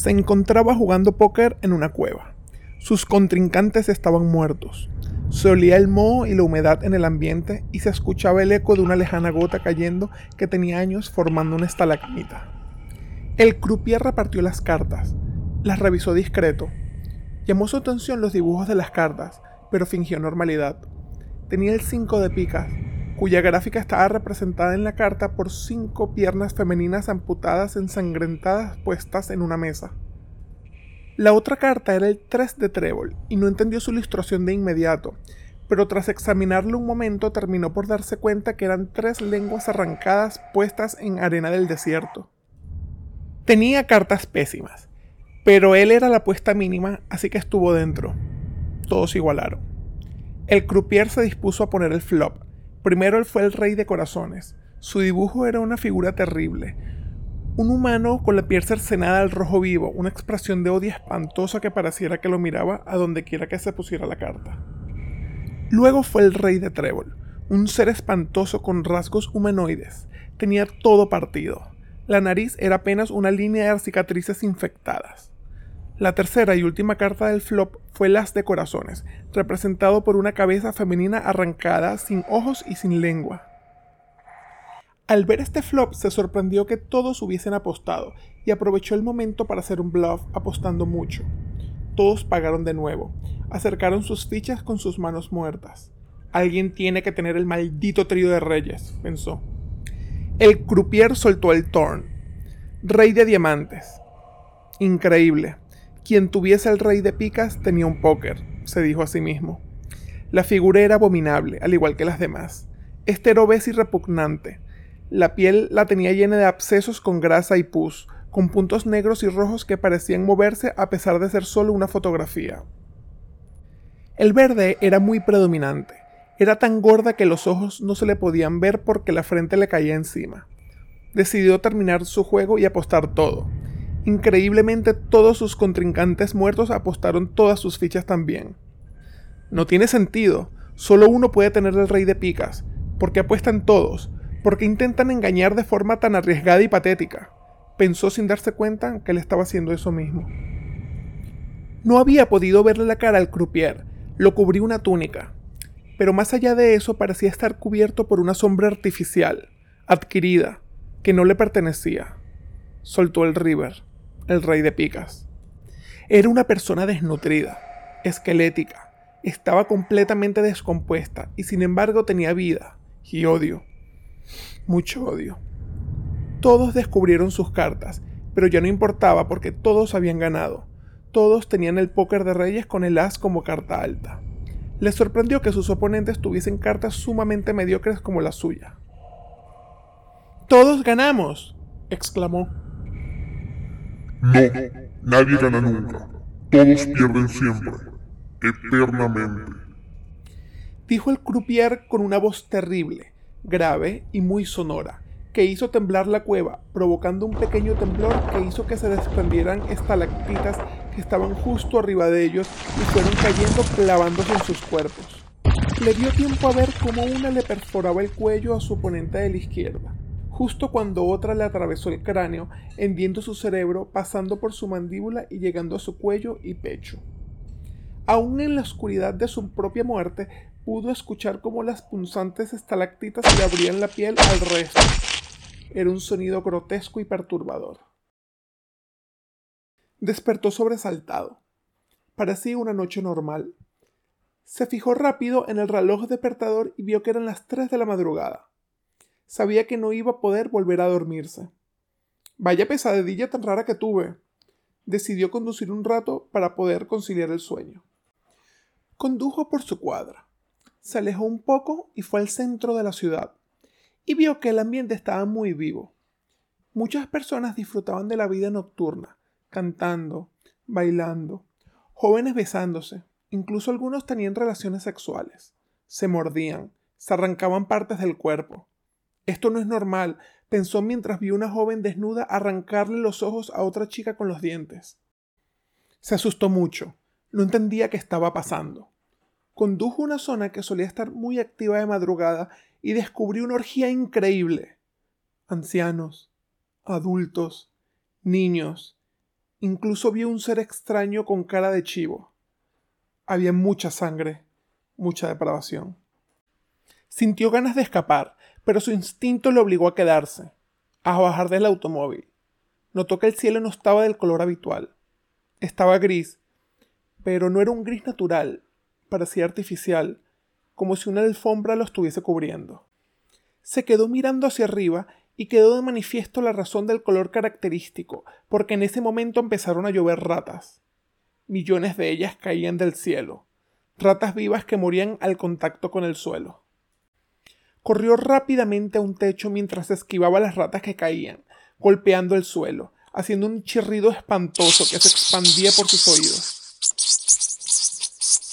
Se encontraba jugando póker en una cueva. Sus contrincantes estaban muertos. Se olía el moho y la humedad en el ambiente y se escuchaba el eco de una lejana gota cayendo que tenía años formando una estalagmita. El croupier repartió las cartas, las revisó discreto. Llamó su atención los dibujos de las cartas, pero fingió normalidad. Tenía el 5 de picas, cuya gráfica estaba representada en la carta por cinco piernas femeninas amputadas ensangrentadas puestas en una mesa. La otra carta era el 3 de trébol, y no entendió su ilustración de inmediato, pero tras examinarlo un momento terminó por darse cuenta que eran tres lenguas arrancadas puestas en arena del desierto. Tenía cartas pésimas, pero él era la apuesta mínima, así que estuvo dentro. Todos igualaron. El croupier se dispuso a poner el flop, Primero él fue el rey de corazones. Su dibujo era una figura terrible. Un humano con la piel cercenada al rojo vivo, una expresión de odio espantosa que pareciera que lo miraba a donde quiera que se pusiera la carta. Luego fue el rey de trébol, un ser espantoso con rasgos humanoides. Tenía todo partido. La nariz era apenas una línea de cicatrices infectadas. La tercera y última carta del flop fue las de corazones, representado por una cabeza femenina arrancada, sin ojos y sin lengua. Al ver este flop se sorprendió que todos hubiesen apostado y aprovechó el momento para hacer un bluff apostando mucho. Todos pagaron de nuevo, acercaron sus fichas con sus manos muertas. Alguien tiene que tener el maldito trío de reyes, pensó. El croupier soltó el torn. Rey de diamantes. Increíble. Quien tuviese el rey de picas tenía un póker, se dijo a sí mismo. La figura era abominable, al igual que las demás. Este era obeso y repugnante. La piel la tenía llena de abscesos con grasa y pus, con puntos negros y rojos que parecían moverse a pesar de ser solo una fotografía. El verde era muy predominante. Era tan gorda que los ojos no se le podían ver porque la frente le caía encima. Decidió terminar su juego y apostar todo. Increíblemente todos sus contrincantes muertos apostaron todas sus fichas también. No tiene sentido, solo uno puede tener el rey de picas, porque apuestan todos, porque intentan engañar de forma tan arriesgada y patética. Pensó sin darse cuenta que él estaba haciendo eso mismo. No había podido verle la cara al croupier, lo cubría una túnica, pero más allá de eso parecía estar cubierto por una sombra artificial, adquirida, que no le pertenecía. Soltó el river el rey de picas. Era una persona desnutrida, esquelética, estaba completamente descompuesta y sin embargo tenía vida y odio. Mucho odio. Todos descubrieron sus cartas, pero ya no importaba porque todos habían ganado. Todos tenían el póker de reyes con el as como carta alta. Les sorprendió que sus oponentes tuviesen cartas sumamente mediocres como la suya. ¡Todos ganamos! exclamó. No, nadie gana nunca. Todos pierden siempre, eternamente. Dijo el croupier con una voz terrible, grave y muy sonora, que hizo temblar la cueva, provocando un pequeño temblor que hizo que se desprendieran estalactitas que estaban justo arriba de ellos y fueron cayendo clavándose en sus cuerpos. Le dio tiempo a ver cómo una le perforaba el cuello a su oponente de la izquierda, justo cuando otra le atravesó el cráneo, hendiendo su cerebro, pasando por su mandíbula y llegando a su cuello y pecho. Aún en la oscuridad de su propia muerte, pudo escuchar cómo las punzantes estalactitas le abrían la piel al resto. Era un sonido grotesco y perturbador. Despertó sobresaltado. Parecía una noche normal. Se fijó rápido en el reloj despertador y vio que eran las tres de la madrugada sabía que no iba a poder volver a dormirse. Vaya pesadilla tan rara que tuve. Decidió conducir un rato para poder conciliar el sueño. Condujo por su cuadra. Se alejó un poco y fue al centro de la ciudad. Y vio que el ambiente estaba muy vivo. Muchas personas disfrutaban de la vida nocturna, cantando, bailando, jóvenes besándose, incluso algunos tenían relaciones sexuales. Se mordían, se arrancaban partes del cuerpo, esto no es normal, pensó mientras vio una joven desnuda arrancarle los ojos a otra chica con los dientes. Se asustó mucho, no entendía qué estaba pasando. Condujo una zona que solía estar muy activa de madrugada y descubrió una orgía increíble. Ancianos, adultos, niños, Incluso vio un ser extraño con cara de chivo. Había mucha sangre, mucha depravación. Sintió ganas de escapar, pero su instinto le obligó a quedarse, a bajar del automóvil. Notó que el cielo no estaba del color habitual. Estaba gris, pero no era un gris natural, parecía artificial, como si una alfombra lo estuviese cubriendo. Se quedó mirando hacia arriba y quedó de manifiesto la razón del color característico, porque en ese momento empezaron a llover ratas. Millones de ellas caían del cielo, ratas vivas que morían al contacto con el suelo. Corrió rápidamente a un techo mientras esquivaba las ratas que caían, golpeando el suelo, haciendo un chirrido espantoso que se expandía por sus oídos.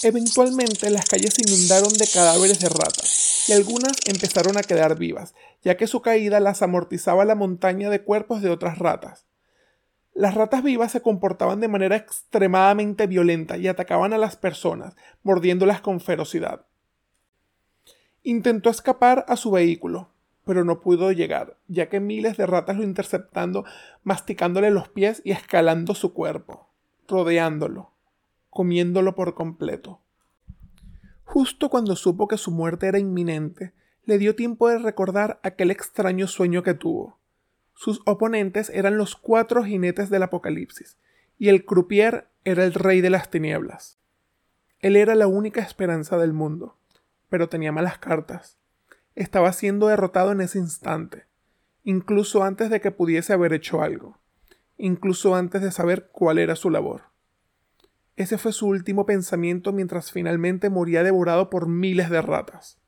Eventualmente las calles se inundaron de cadáveres de ratas, y algunas empezaron a quedar vivas, ya que su caída las amortizaba la montaña de cuerpos de otras ratas. Las ratas vivas se comportaban de manera extremadamente violenta y atacaban a las personas, mordiéndolas con ferocidad. Intentó escapar a su vehículo, pero no pudo llegar, ya que miles de ratas lo interceptando, masticándole los pies y escalando su cuerpo, rodeándolo comiéndolo por completo. Justo cuando supo que su muerte era inminente, le dio tiempo de recordar aquel extraño sueño que tuvo. Sus oponentes eran los cuatro jinetes del Apocalipsis, y el croupier era el rey de las tinieblas. Él era la única esperanza del mundo, pero tenía malas cartas. Estaba siendo derrotado en ese instante, incluso antes de que pudiese haber hecho algo, incluso antes de saber cuál era su labor. Ese fue su último pensamiento mientras finalmente moría devorado por miles de ratas.